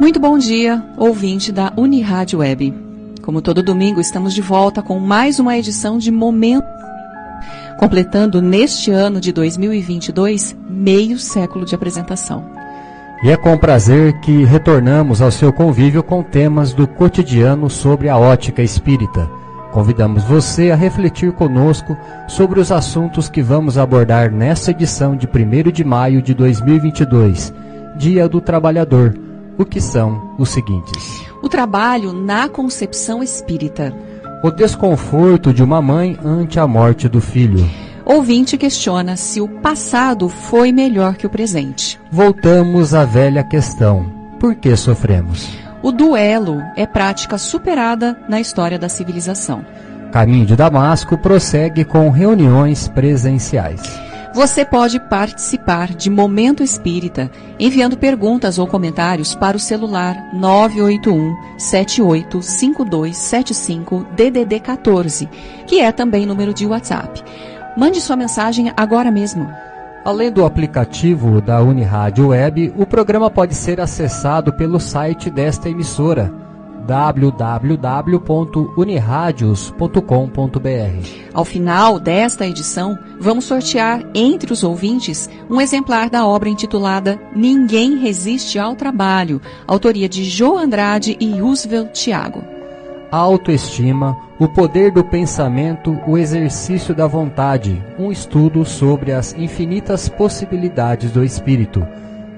Muito bom dia, ouvinte da Unirádio Web. Como todo domingo, estamos de volta com mais uma edição de Momento, completando neste ano de 2022 meio século de apresentação. E é com prazer que retornamos ao seu convívio com temas do cotidiano sobre a ótica espírita. Convidamos você a refletir conosco sobre os assuntos que vamos abordar nesta edição de 1 de maio de 2022, Dia do Trabalhador o que são os seguintes: o trabalho na concepção espírita, o desconforto de uma mãe ante a morte do filho. Ouvinte questiona se o passado foi melhor que o presente. Voltamos à velha questão: por que sofremos? O duelo é prática superada na história da civilização. Caminho de Damasco prossegue com reuniões presenciais. Você pode participar de Momento Espírita enviando perguntas ou comentários para o celular 981 785275 DDD 14, que é também número de WhatsApp. Mande sua mensagem agora mesmo. Além do aplicativo da Unirádio Web, o programa pode ser acessado pelo site desta emissora www.uniradios.com.br. Ao final desta edição, vamos sortear entre os ouvintes um exemplar da obra intitulada Ninguém Resiste ao Trabalho, autoria de João Andrade e Roosevelt Thiago. Autoestima, o poder do pensamento, o exercício da vontade, um estudo sobre as infinitas possibilidades do espírito,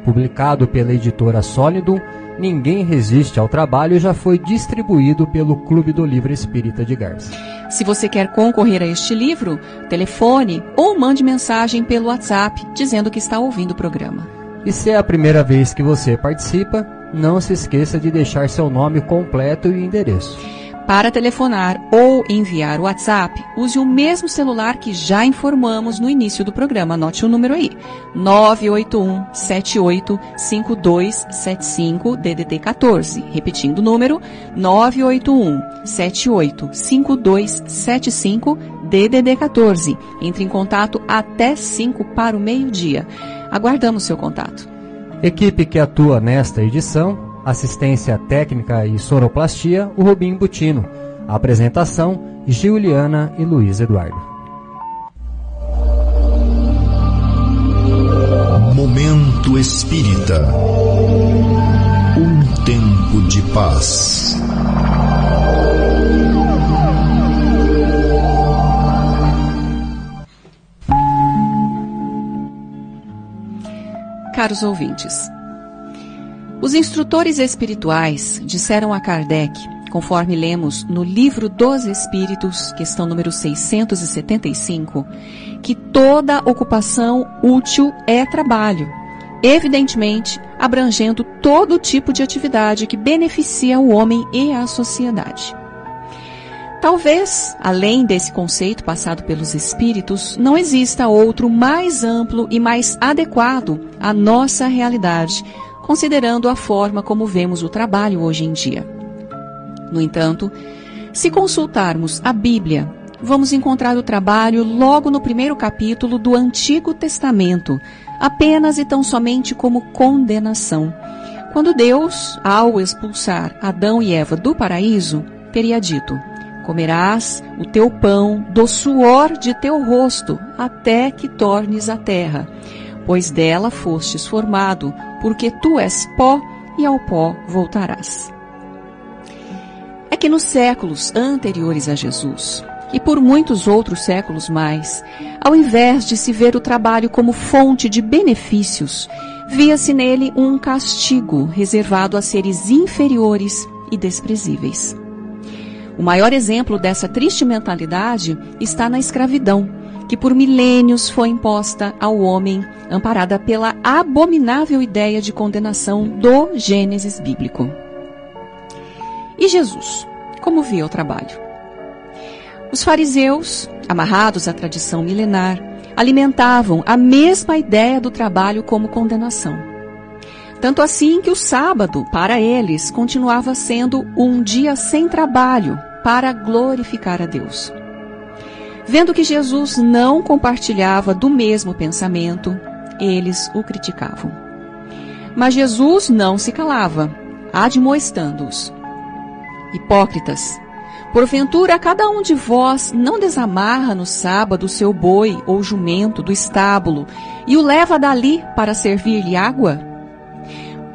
publicado pela editora Sólidum Ninguém Resiste ao Trabalho já foi distribuído pelo Clube do Livro Espírita de Garça. Se você quer concorrer a este livro, telefone ou mande mensagem pelo WhatsApp dizendo que está ouvindo o programa. E se é a primeira vez que você participa, não se esqueça de deixar seu nome completo e endereço. Para telefonar ou enviar o WhatsApp, use o mesmo celular que já informamos no início do programa. Anote o número aí: 981 785275 DDD 14. Repetindo o número: 981 785275 DDD 14. Entre em contato até 5 para o meio-dia. Aguardamos seu contato. Equipe que atua nesta edição assistência técnica e sonoplastia, o Rubim Butino. apresentação, Giuliana e Luiz Eduardo. Momento Espírita. Um tempo de paz. Caros ouvintes, os instrutores espirituais disseram a Kardec, conforme lemos no Livro dos Espíritos, questão número 675, que toda ocupação útil é trabalho, evidentemente abrangendo todo tipo de atividade que beneficia o homem e a sociedade. Talvez, além desse conceito passado pelos espíritos, não exista outro mais amplo e mais adequado à nossa realidade considerando a forma como vemos o trabalho hoje em dia. No entanto, se consultarmos a Bíblia, vamos encontrar o trabalho logo no primeiro capítulo do Antigo Testamento, apenas e tão somente como condenação. Quando Deus, ao expulsar Adão e Eva do paraíso, teria dito: Comerás o teu pão do suor de teu rosto, até que tornes a terra pois dela fostes formado, porque tu és pó e ao pó voltarás. É que nos séculos anteriores a Jesus, e por muitos outros séculos mais, ao invés de se ver o trabalho como fonte de benefícios, via-se nele um castigo reservado a seres inferiores e desprezíveis. O maior exemplo dessa triste mentalidade está na escravidão, que por milênios foi imposta ao homem, amparada pela abominável ideia de condenação do Gênesis bíblico. E Jesus, como via o trabalho? Os fariseus, amarrados à tradição milenar, alimentavam a mesma ideia do trabalho como condenação. Tanto assim que o sábado, para eles, continuava sendo um dia sem trabalho para glorificar a Deus. Vendo que Jesus não compartilhava do mesmo pensamento, eles o criticavam. Mas Jesus não se calava, admoestando-os. Hipócritas, porventura cada um de vós não desamarra no sábado o seu boi ou jumento do estábulo e o leva dali para servir-lhe água?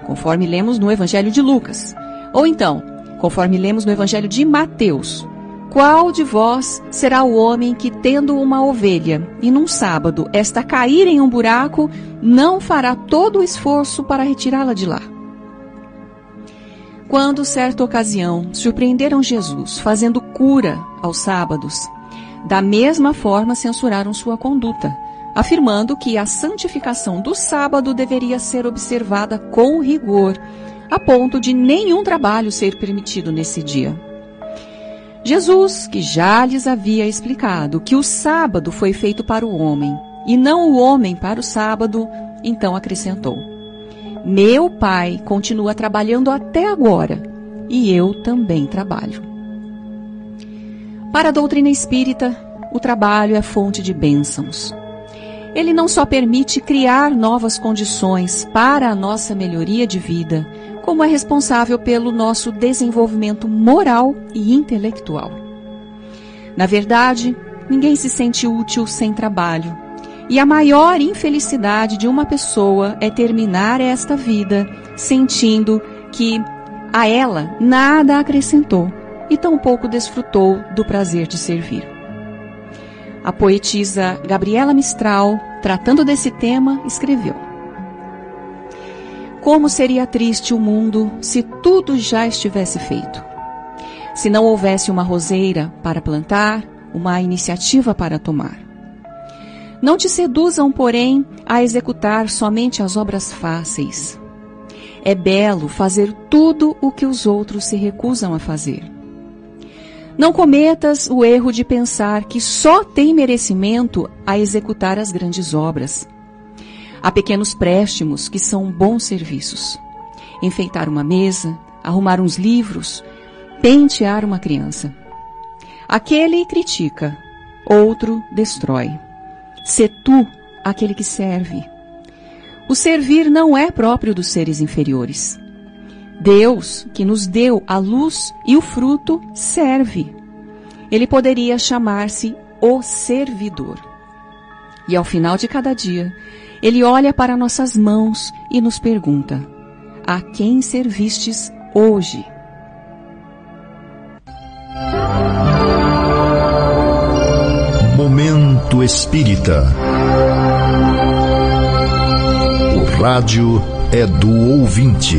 Conforme lemos no Evangelho de Lucas. Ou então, conforme lemos no Evangelho de Mateus, qual de vós será o homem que, tendo uma ovelha, e num sábado esta cair em um buraco, não fará todo o esforço para retirá-la de lá? Quando, certa ocasião, surpreenderam Jesus fazendo cura aos sábados, da mesma forma censuraram sua conduta, afirmando que a santificação do sábado deveria ser observada com rigor, a ponto de nenhum trabalho ser permitido nesse dia. Jesus, que já lhes havia explicado que o sábado foi feito para o homem e não o homem para o sábado, então acrescentou: Meu pai continua trabalhando até agora e eu também trabalho. Para a doutrina espírita, o trabalho é fonte de bênçãos. Ele não só permite criar novas condições para a nossa melhoria de vida, como é responsável pelo nosso desenvolvimento moral e intelectual. Na verdade, ninguém se sente útil sem trabalho. E a maior infelicidade de uma pessoa é terminar esta vida sentindo que a ela nada acrescentou e tampouco desfrutou do prazer de servir. A poetisa Gabriela Mistral, tratando desse tema, escreveu: como seria triste o mundo se tudo já estivesse feito? Se não houvesse uma roseira para plantar, uma iniciativa para tomar. Não te seduzam, porém, a executar somente as obras fáceis. É belo fazer tudo o que os outros se recusam a fazer. Não cometas o erro de pensar que só tem merecimento a executar as grandes obras Há pequenos préstimos que são bons serviços. Enfeitar uma mesa, arrumar uns livros, pentear uma criança. Aquele critica, outro destrói. Se tu aquele que serve. O servir não é próprio dos seres inferiores. Deus, que nos deu a luz e o fruto, serve. Ele poderia chamar-se o servidor. E ao final de cada dia, ele olha para nossas mãos e nos pergunta: A quem servistes hoje? Momento Espírita. O rádio é do ouvinte.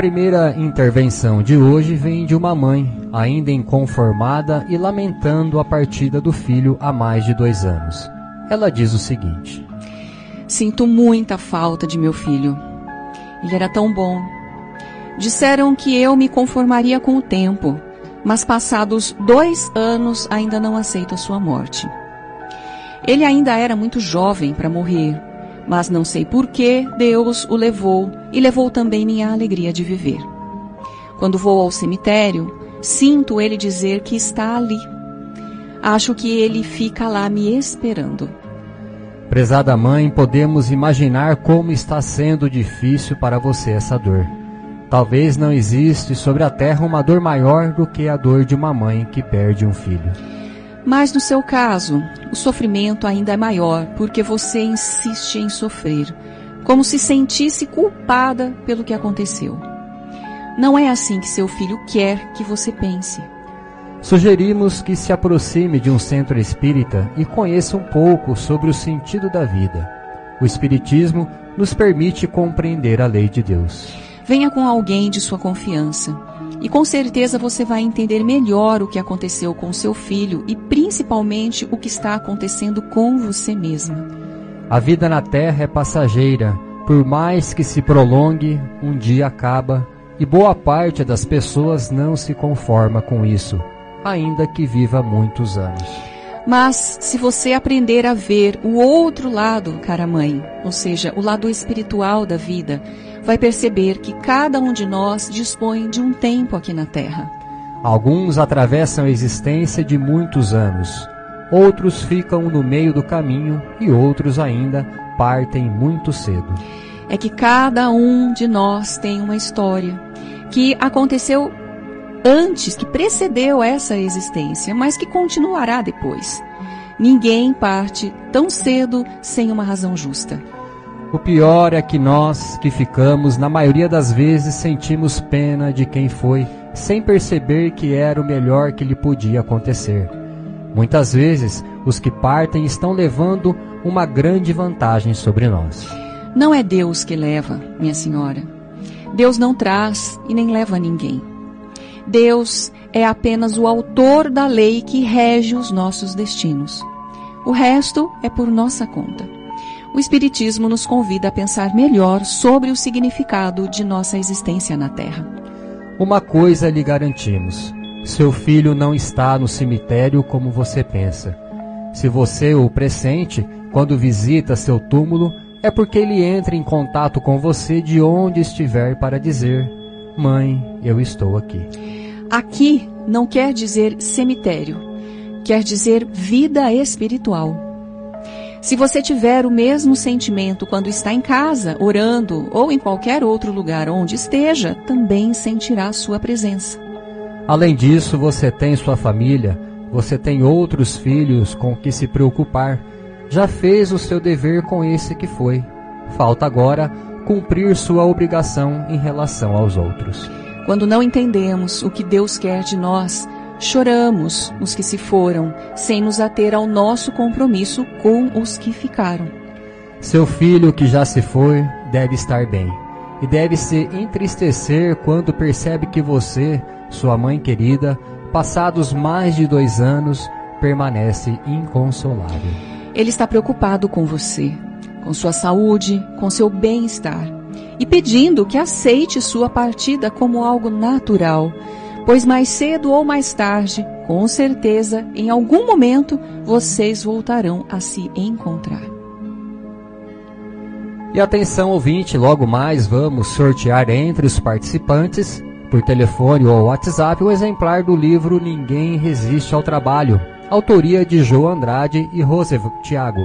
Primeira intervenção de hoje vem de uma mãe, ainda inconformada e lamentando a partida do filho há mais de dois anos. Ela diz o seguinte: Sinto muita falta de meu filho. Ele era tão bom. Disseram que eu me conformaria com o tempo, mas passados dois anos ainda não aceito a sua morte. Ele ainda era muito jovem para morrer mas não sei por que Deus o levou e levou também minha alegria de viver. Quando vou ao cemitério, sinto ele dizer que está ali. Acho que ele fica lá me esperando. Prezada mãe, podemos imaginar como está sendo difícil para você essa dor. Talvez não existe sobre a terra uma dor maior do que a dor de uma mãe que perde um filho. Mas no seu caso, o sofrimento ainda é maior porque você insiste em sofrer, como se sentisse culpada pelo que aconteceu. Não é assim que seu filho quer que você pense. Sugerimos que se aproxime de um centro espírita e conheça um pouco sobre o sentido da vida. O Espiritismo nos permite compreender a lei de Deus. Venha com alguém de sua confiança e com certeza você vai entender melhor o que aconteceu com seu filho e principalmente o que está acontecendo com você mesma. A vida na Terra é passageira. Por mais que se prolongue, um dia acaba e boa parte das pessoas não se conforma com isso, ainda que viva muitos anos. Mas se você aprender a ver o outro lado, cara mãe, ou seja, o lado espiritual da vida, vai perceber que cada um de nós dispõe de um tempo aqui na Terra. Alguns atravessam a existência de muitos anos, outros ficam no meio do caminho e outros ainda partem muito cedo. É que cada um de nós tem uma história que aconteceu antes, que precedeu essa existência, mas que continuará depois. Ninguém parte tão cedo sem uma razão justa. O pior é que nós, que ficamos, na maioria das vezes sentimos pena de quem foi, sem perceber que era o melhor que lhe podia acontecer. Muitas vezes, os que partem estão levando uma grande vantagem sobre nós. Não é Deus que leva, minha senhora. Deus não traz e nem leva ninguém. Deus é apenas o autor da lei que rege os nossos destinos. O resto é por nossa conta. O Espiritismo nos convida a pensar melhor sobre o significado de nossa existência na Terra. Uma coisa lhe garantimos: seu filho não está no cemitério como você pensa. Se você o pressente, quando visita seu túmulo, é porque ele entra em contato com você de onde estiver para dizer: Mãe, eu estou aqui. Aqui não quer dizer cemitério, quer dizer vida espiritual. Se você tiver o mesmo sentimento quando está em casa, orando ou em qualquer outro lugar onde esteja, também sentirá sua presença. Além disso, você tem sua família, você tem outros filhos com que se preocupar. Já fez o seu dever com esse que foi. Falta agora cumprir sua obrigação em relação aos outros. Quando não entendemos o que Deus quer de nós, choramos os que se foram, sem nos ater ao nosso compromisso com os que ficaram. Seu filho que já se foi deve estar bem e deve se entristecer quando percebe que você, sua mãe querida, passados mais de dois anos, permanece inconsolável. Ele está preocupado com você, com sua saúde, com seu bem-estar e pedindo que aceite sua partida como algo natural pois mais cedo ou mais tarde, com certeza, em algum momento, vocês voltarão a se encontrar. E atenção ouvinte, logo mais vamos sortear entre os participantes, por telefone ou WhatsApp, um exemplar do livro Ninguém Resiste ao Trabalho, autoria de João Andrade e Roosevelt Thiago.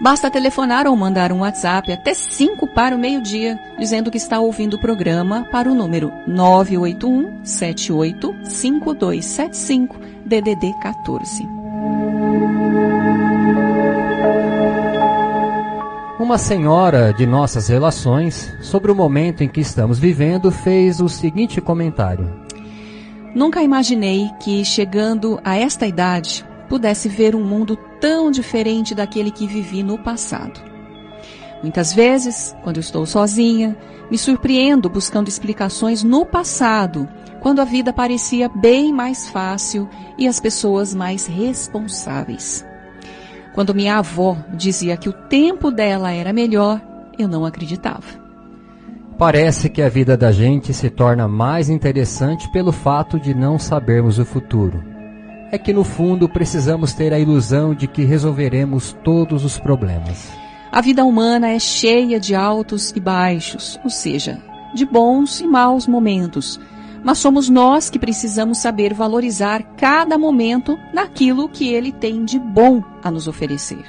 Basta telefonar ou mandar um WhatsApp até 5 para o meio-dia, dizendo que está ouvindo o programa para o número 981 78 5275 DDD 14. Uma senhora de nossas relações, sobre o momento em que estamos vivendo, fez o seguinte comentário: Nunca imaginei que, chegando a esta idade, pudesse ver um mundo tão diferente daquele que vivi no passado. Muitas vezes, quando estou sozinha, me surpreendo buscando explicações no passado, quando a vida parecia bem mais fácil e as pessoas mais responsáveis. Quando minha avó dizia que o tempo dela era melhor, eu não acreditava. Parece que a vida da gente se torna mais interessante pelo fato de não sabermos o futuro é que no fundo precisamos ter a ilusão de que resolveremos todos os problemas. A vida humana é cheia de altos e baixos, ou seja, de bons e maus momentos. Mas somos nós que precisamos saber valorizar cada momento naquilo que ele tem de bom a nos oferecer.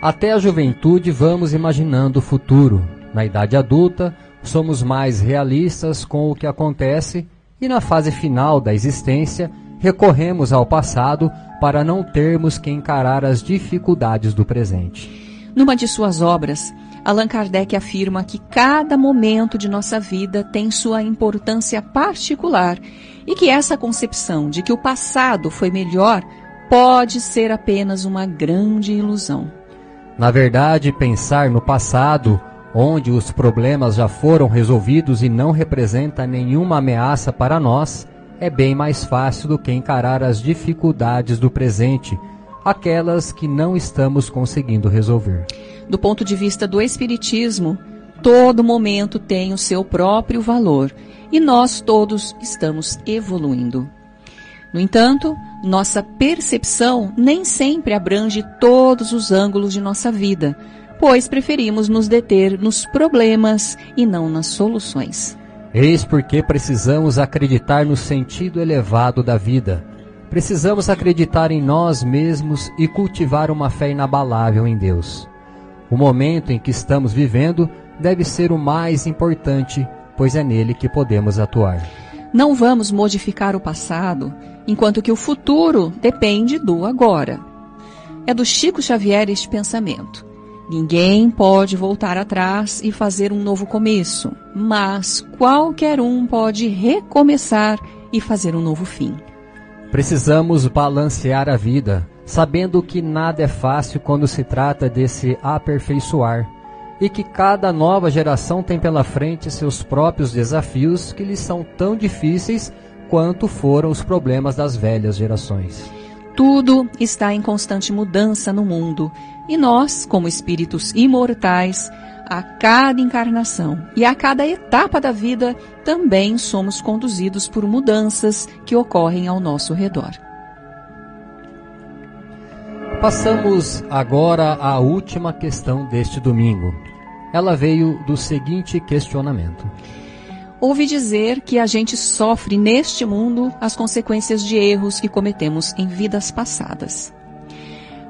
Até a juventude vamos imaginando o futuro. Na idade adulta, somos mais realistas com o que acontece e na fase final da existência, recorremos ao passado para não termos que encarar as dificuldades do presente. Numa de suas obras, Allan Kardec afirma que cada momento de nossa vida tem sua importância particular e que essa concepção de que o passado foi melhor pode ser apenas uma grande ilusão. Na verdade, pensar no passado, onde os problemas já foram resolvidos e não representa nenhuma ameaça para nós, é bem mais fácil do que encarar as dificuldades do presente, aquelas que não estamos conseguindo resolver. Do ponto de vista do Espiritismo, todo momento tem o seu próprio valor e nós todos estamos evoluindo. No entanto, nossa percepção nem sempre abrange todos os ângulos de nossa vida, pois preferimos nos deter nos problemas e não nas soluções. Eis porque precisamos acreditar no sentido elevado da vida. Precisamos acreditar em nós mesmos e cultivar uma fé inabalável em Deus. O momento em que estamos vivendo deve ser o mais importante, pois é nele que podemos atuar. Não vamos modificar o passado, enquanto que o futuro depende do agora. É do Chico Xavier este pensamento. Ninguém pode voltar atrás e fazer um novo começo, mas qualquer um pode recomeçar e fazer um novo fim. Precisamos balancear a vida, sabendo que nada é fácil quando se trata de se aperfeiçoar e que cada nova geração tem pela frente seus próprios desafios que lhes são tão difíceis quanto foram os problemas das velhas gerações. Tudo está em constante mudança no mundo e nós, como espíritos imortais, a cada encarnação e a cada etapa da vida, também somos conduzidos por mudanças que ocorrem ao nosso redor. Passamos agora à última questão deste domingo. Ela veio do seguinte questionamento: Ouvi dizer que a gente sofre neste mundo as consequências de erros que cometemos em vidas passadas.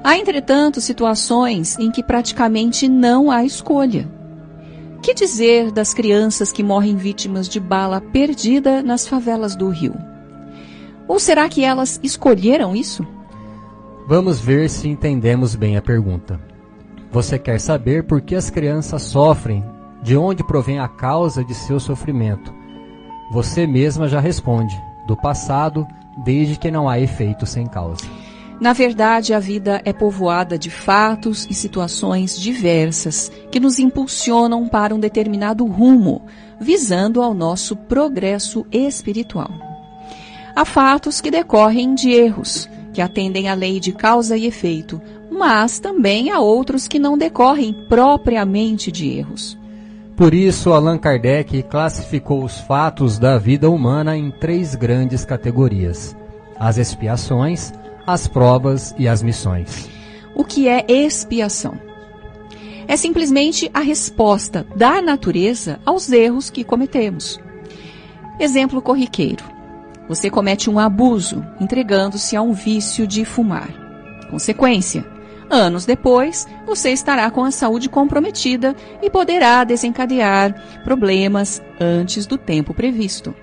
Há, entretanto, situações em que praticamente não há escolha. Que dizer das crianças que morrem vítimas de bala perdida nas favelas do Rio? Ou será que elas escolheram isso? Vamos ver se entendemos bem a pergunta. Você quer saber por que as crianças sofrem, de onde provém a causa de seu sofrimento. Você mesma já responde: do passado, desde que não há efeito sem causa. Na verdade, a vida é povoada de fatos e situações diversas que nos impulsionam para um determinado rumo, visando ao nosso progresso espiritual. Há fatos que decorrem de erros, que atendem à lei de causa e efeito, mas também há outros que não decorrem propriamente de erros. Por isso, Allan Kardec classificou os fatos da vida humana em três grandes categorias: as expiações, as provas e as missões. O que é expiação? É simplesmente a resposta da natureza aos erros que cometemos. Exemplo corriqueiro. Você comete um abuso, entregando-se a um vício de fumar. Consequência: anos depois, você estará com a saúde comprometida e poderá desencadear problemas antes do tempo previsto.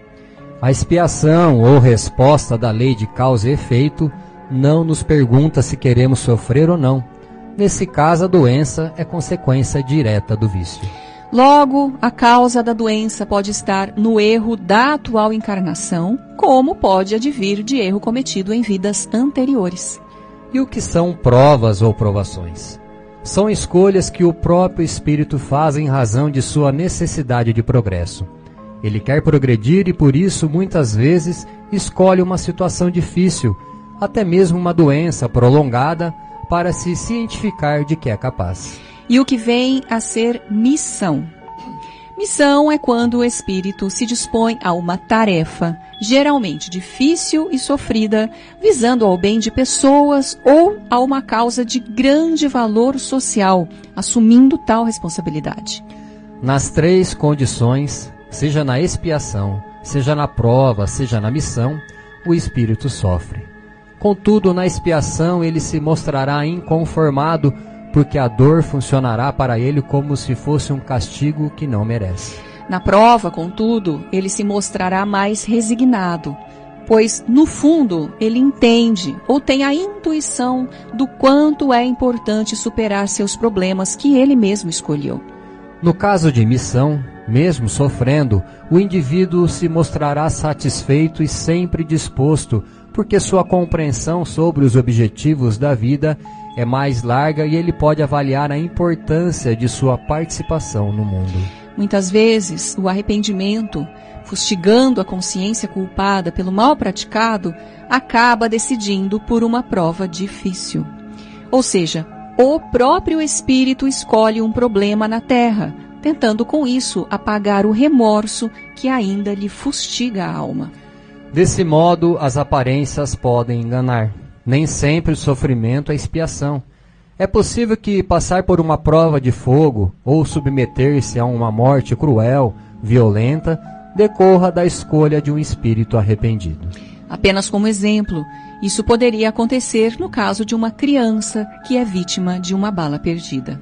A expiação ou resposta da lei de causa e efeito não nos pergunta se queremos sofrer ou não. Nesse caso, a doença é consequência direta do vício. Logo, a causa da doença pode estar no erro da atual encarnação, como pode advir de erro cometido em vidas anteriores. E o que são provas ou provações? São escolhas que o próprio espírito faz em razão de sua necessidade de progresso. Ele quer progredir e por isso muitas vezes escolhe uma situação difícil até mesmo uma doença prolongada, para se cientificar de que é capaz. E o que vem a ser missão? Missão é quando o espírito se dispõe a uma tarefa, geralmente difícil e sofrida, visando ao bem de pessoas ou a uma causa de grande valor social, assumindo tal responsabilidade. Nas três condições, seja na expiação, seja na prova, seja na missão, o espírito sofre. Contudo, na expiação ele se mostrará inconformado, porque a dor funcionará para ele como se fosse um castigo que não merece. Na prova, contudo, ele se mostrará mais resignado, pois, no fundo, ele entende ou tem a intuição do quanto é importante superar seus problemas que ele mesmo escolheu. No caso de missão, mesmo sofrendo, o indivíduo se mostrará satisfeito e sempre disposto porque sua compreensão sobre os objetivos da vida é mais larga e ele pode avaliar a importância de sua participação no mundo. Muitas vezes, o arrependimento, fustigando a consciência culpada pelo mal praticado, acaba decidindo por uma prova difícil. Ou seja, o próprio espírito escolhe um problema na terra, tentando com isso apagar o remorso que ainda lhe fustiga a alma. Desse modo, as aparências podem enganar. Nem sempre o sofrimento é expiação. É possível que passar por uma prova de fogo ou submeter-se a uma morte cruel, violenta, decorra da escolha de um espírito arrependido. Apenas como exemplo, isso poderia acontecer no caso de uma criança que é vítima de uma bala perdida.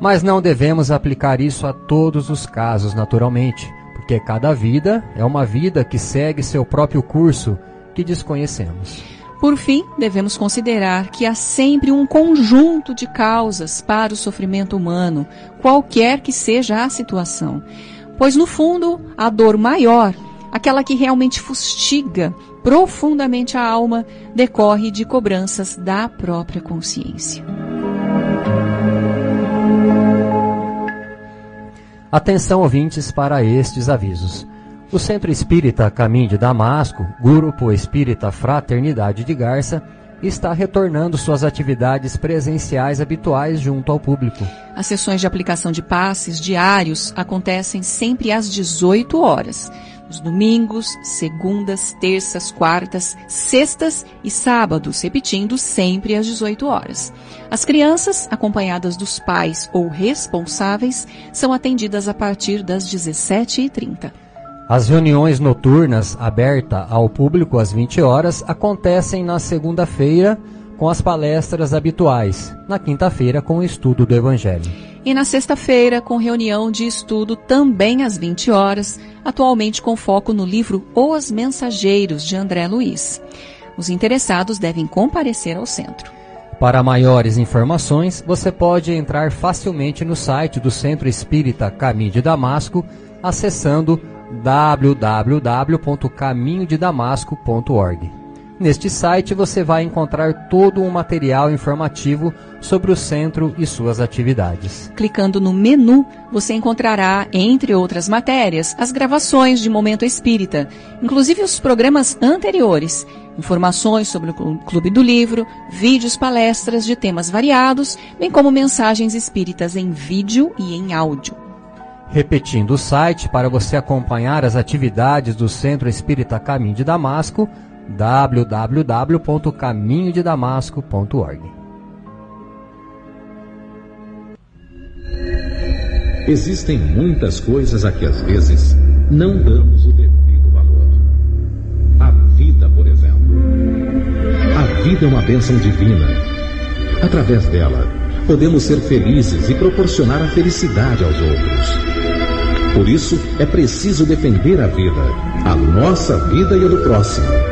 Mas não devemos aplicar isso a todos os casos, naturalmente, porque cada vida é uma vida que segue seu próprio curso que desconhecemos. Por fim, devemos considerar que há sempre um conjunto de causas para o sofrimento humano, qualquer que seja a situação. Pois, no fundo, a dor maior, aquela que realmente fustiga profundamente a alma, decorre de cobranças da própria consciência. Atenção, ouvintes, para estes avisos. O Centro Espírita Caminho de Damasco, Grupo Espírita Fraternidade de Garça, está retornando suas atividades presenciais habituais junto ao público. As sessões de aplicação de passes diários acontecem sempre às 18 horas. Nos domingos, segundas, terças, quartas, sextas e sábados, repetindo sempre às 18 horas. As crianças, acompanhadas dos pais ou responsáveis, são atendidas a partir das 17h30. As reuniões noturnas abertas ao público às 20 horas acontecem na segunda-feira com as palestras habituais, na quinta-feira com o estudo do Evangelho. E na sexta-feira com reunião de estudo também às 20 horas, atualmente com foco no livro Os Mensageiros de André Luiz. Os interessados devem comparecer ao centro. Para maiores informações, você pode entrar facilmente no site do Centro Espírita Caminho de Damasco, acessando www.caminhodedamasco.org. Neste site você vai encontrar todo um material informativo sobre o centro e suas atividades. Clicando no menu, você encontrará, entre outras matérias, as gravações de Momento Espírita, inclusive os programas anteriores, informações sobre o Clube do Livro, vídeos, palestras de temas variados, bem como mensagens espíritas em vídeo e em áudio. Repetindo o site para você acompanhar as atividades do Centro Espírita Caminho de Damasco, www.caminhodedamasco.org. Existem muitas coisas a que às vezes não damos o devido valor. A vida, por exemplo. A vida é uma bênção divina. Através dela, podemos ser felizes e proporcionar a felicidade aos outros. Por isso, é preciso defender a vida, a nossa vida e a do próximo.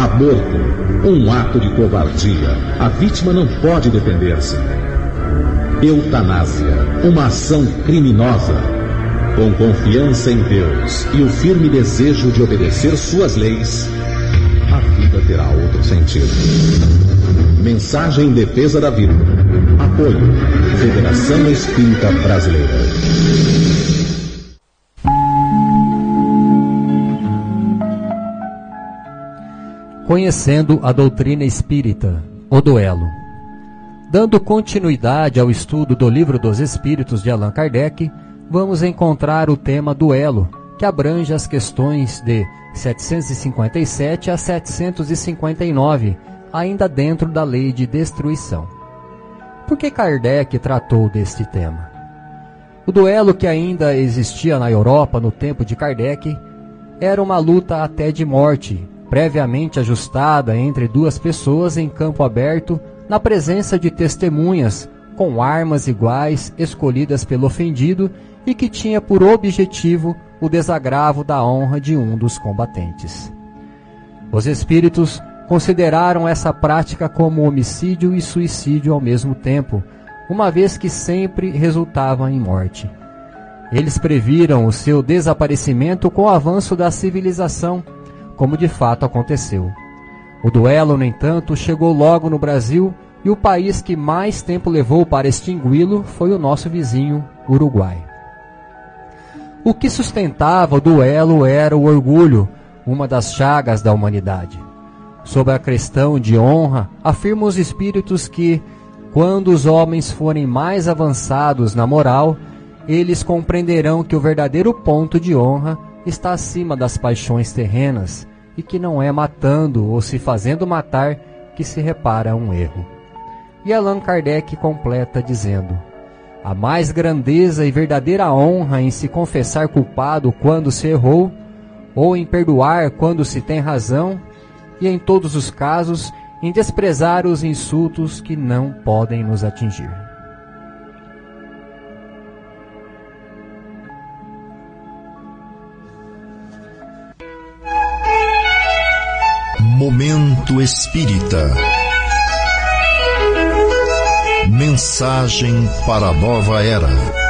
Aborto, um ato de covardia. A vítima não pode defender-se. Eutanásia, uma ação criminosa. Com confiança em Deus e o firme desejo de obedecer suas leis, a vida terá outro sentido. Mensagem em defesa da vida. Apoio. Federação Espírita Brasileira. Conhecendo a doutrina espírita, o duelo. Dando continuidade ao estudo do Livro dos Espíritos de Allan Kardec, vamos encontrar o tema duelo, que abrange as questões de 757 a 759, ainda dentro da lei de destruição. Por que Kardec tratou deste tema? O duelo que ainda existia na Europa no tempo de Kardec era uma luta até de morte previamente ajustada entre duas pessoas em campo aberto, na presença de testemunhas, com armas iguais escolhidas pelo ofendido e que tinha por objetivo o desagravo da honra de um dos combatentes. Os espíritos consideraram essa prática como homicídio e suicídio ao mesmo tempo, uma vez que sempre resultava em morte. Eles previram o seu desaparecimento com o avanço da civilização como de fato aconteceu. O duelo, no entanto, chegou logo no Brasil e o país que mais tempo levou para extingui-lo foi o nosso vizinho, Uruguai. O que sustentava o duelo era o orgulho, uma das chagas da humanidade. Sobre a questão de honra, afirmam os espíritos que, quando os homens forem mais avançados na moral, eles compreenderão que o verdadeiro ponto de honra está acima das paixões terrenas e que não é matando ou se fazendo matar que se repara um erro. E Allan Kardec completa dizendo: a mais grandeza e verdadeira honra em se confessar culpado quando se errou, ou em perdoar quando se tem razão, e em todos os casos, em desprezar os insultos que não podem nos atingir. Momento Espírita. Mensagem para a nova era.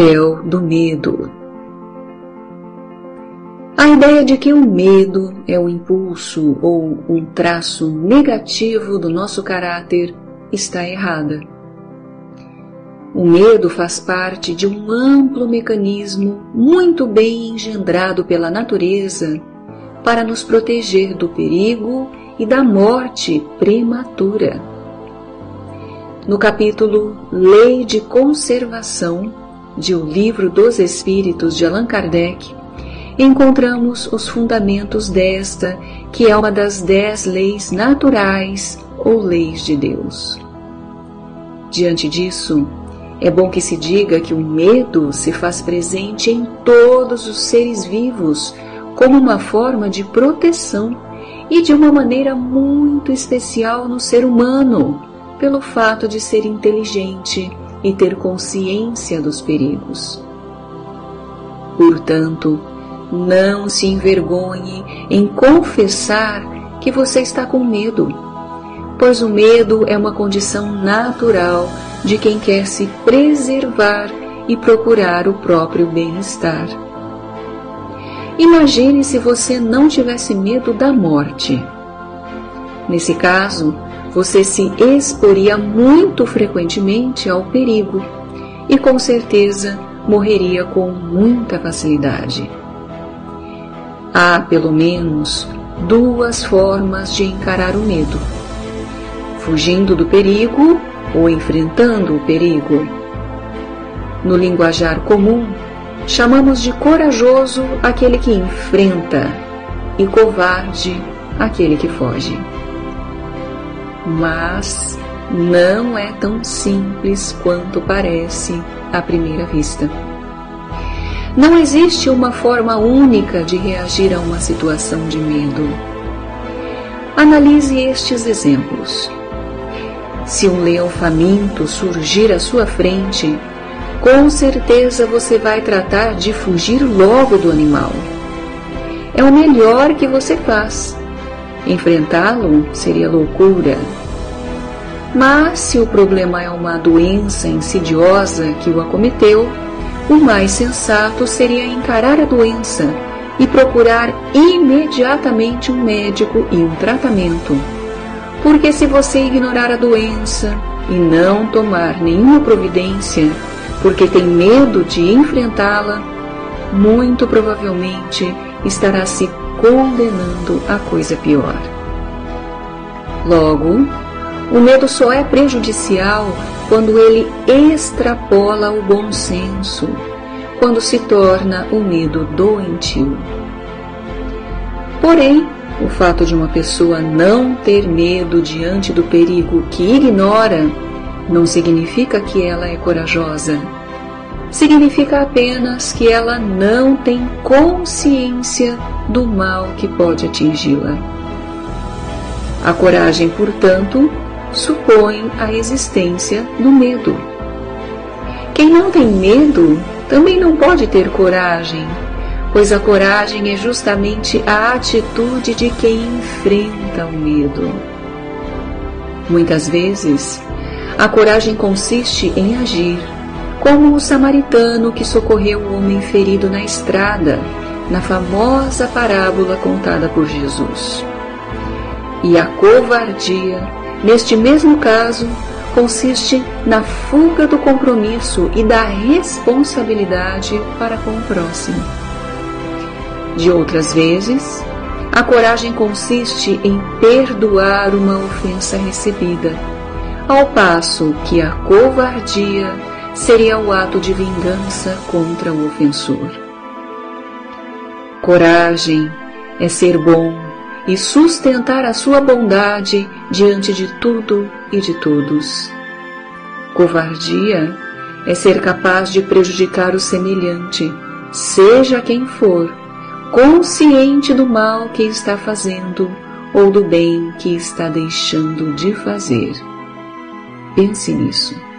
Papel do medo. A ideia de que o medo é um impulso ou um traço negativo do nosso caráter está errada. O medo faz parte de um amplo mecanismo muito bem engendrado pela natureza para nos proteger do perigo e da morte prematura. No capítulo Lei de Conservação, de O Livro dos Espíritos de Allan Kardec, encontramos os fundamentos desta, que é uma das dez leis naturais ou leis de Deus. Diante disso, é bom que se diga que o medo se faz presente em todos os seres vivos como uma forma de proteção e de uma maneira muito especial no ser humano, pelo fato de ser inteligente e ter consciência dos perigos. Portanto, não se envergonhe em confessar que você está com medo, pois o medo é uma condição natural de quem quer se preservar e procurar o próprio bem-estar. Imagine se você não tivesse medo da morte. Nesse caso, você se exporia muito frequentemente ao perigo e com certeza morreria com muita facilidade. Há pelo menos duas formas de encarar o medo: fugindo do perigo ou enfrentando o perigo. No linguajar comum, chamamos de corajoso aquele que enfrenta e covarde aquele que foge mas não é tão simples quanto parece à primeira vista. Não existe uma forma única de reagir a uma situação de medo. Analise estes exemplos. Se um leão faminto surgir à sua frente, com certeza você vai tratar de fugir logo do animal. É o melhor que você faz Enfrentá-lo seria loucura. Mas se o problema é uma doença insidiosa que o acometeu, o mais sensato seria encarar a doença e procurar imediatamente um médico e um tratamento. Porque se você ignorar a doença e não tomar nenhuma providência, porque tem medo de enfrentá-la, muito provavelmente estará se condenando a coisa pior. Logo, o medo só é prejudicial quando ele extrapola o bom senso, quando se torna o medo doentio. Porém, o fato de uma pessoa não ter medo diante do perigo que ignora não significa que ela é corajosa. Significa apenas que ela não tem consciência do mal que pode atingi-la. A coragem, portanto, supõe a existência do medo. Quem não tem medo também não pode ter coragem, pois a coragem é justamente a atitude de quem enfrenta o medo. Muitas vezes, a coragem consiste em agir, como o samaritano que socorreu o homem ferido na estrada, na famosa parábola contada por Jesus. E a covardia, neste mesmo caso, consiste na fuga do compromisso e da responsabilidade para com o próximo. De outras vezes, a coragem consiste em perdoar uma ofensa recebida, ao passo que a covardia seria o ato de vingança contra o ofensor. Coragem é ser bom e sustentar a sua bondade diante de tudo e de todos. Covardia é ser capaz de prejudicar o semelhante, seja quem for, consciente do mal que está fazendo ou do bem que está deixando de fazer. Pense nisso.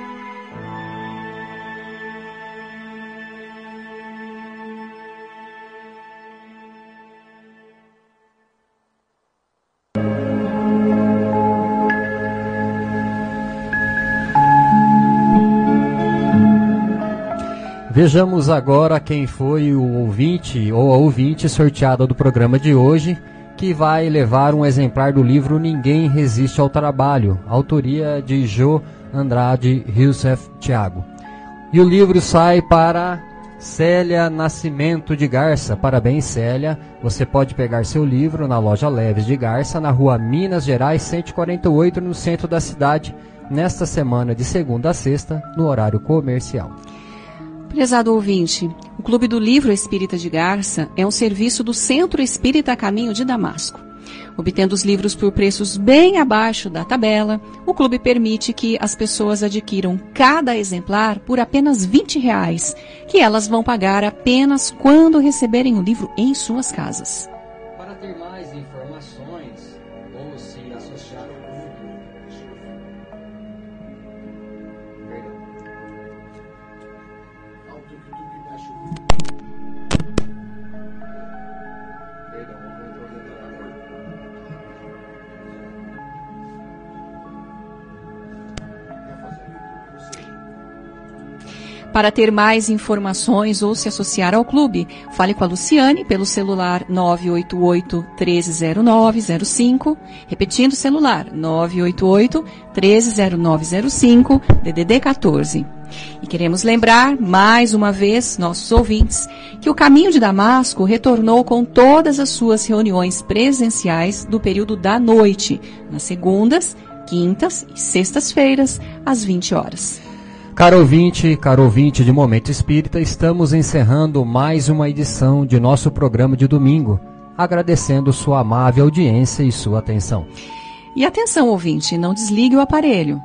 Vejamos agora quem foi o ouvinte ou a ouvinte sorteada do programa de hoje, que vai levar um exemplar do livro Ninguém Resiste ao Trabalho, autoria de Jo Andrade Youssef Thiago. E o livro sai para Célia Nascimento de Garça. Parabéns, Célia. Você pode pegar seu livro na loja Leves de Garça, na rua Minas Gerais 148, no centro da cidade, nesta semana de segunda a sexta, no horário comercial. Prezado ouvinte, o Clube do Livro Espírita de Garça é um serviço do Centro Espírita Caminho de Damasco. Obtendo os livros por preços bem abaixo da tabela, o clube permite que as pessoas adquiram cada exemplar por apenas 20 reais, que elas vão pagar apenas quando receberem o livro em suas casas. Para ter mais informações ou se associar ao clube, fale com a Luciane pelo celular 988 130905, repetindo o celular 988 130905, DDD 14. E queremos lembrar, mais uma vez, nossos ouvintes, que o Caminho de Damasco retornou com todas as suas reuniões presenciais do período da noite, nas segundas, quintas e sextas-feiras, às 20 horas. Caro ouvinte, caro ouvinte de Momento Espírita, estamos encerrando mais uma edição de nosso programa de domingo, agradecendo sua amável audiência e sua atenção. E atenção, ouvinte, não desligue o aparelho.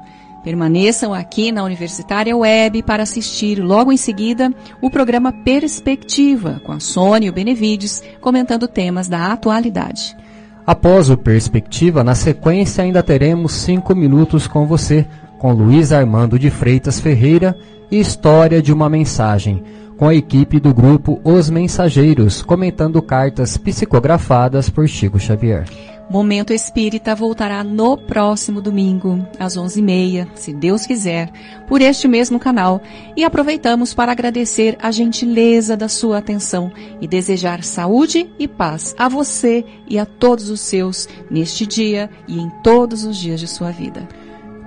Permaneçam aqui na Universitária Web para assistir logo em seguida o programa Perspectiva, com a Sônia e o Benevides, comentando temas da atualidade. Após o Perspectiva, na sequência ainda teremos cinco minutos com você com Luiz Armando de Freitas Ferreira e História de uma Mensagem, com a equipe do grupo Os Mensageiros, comentando cartas psicografadas por Chico Xavier. Momento Espírita voltará no próximo domingo, às 11h30, se Deus quiser, por este mesmo canal. E aproveitamos para agradecer a gentileza da sua atenção e desejar saúde e paz a você e a todos os seus neste dia e em todos os dias de sua vida.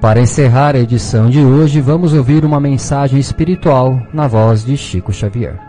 Para encerrar a edição de hoje, vamos ouvir uma mensagem espiritual na voz de Chico Xavier.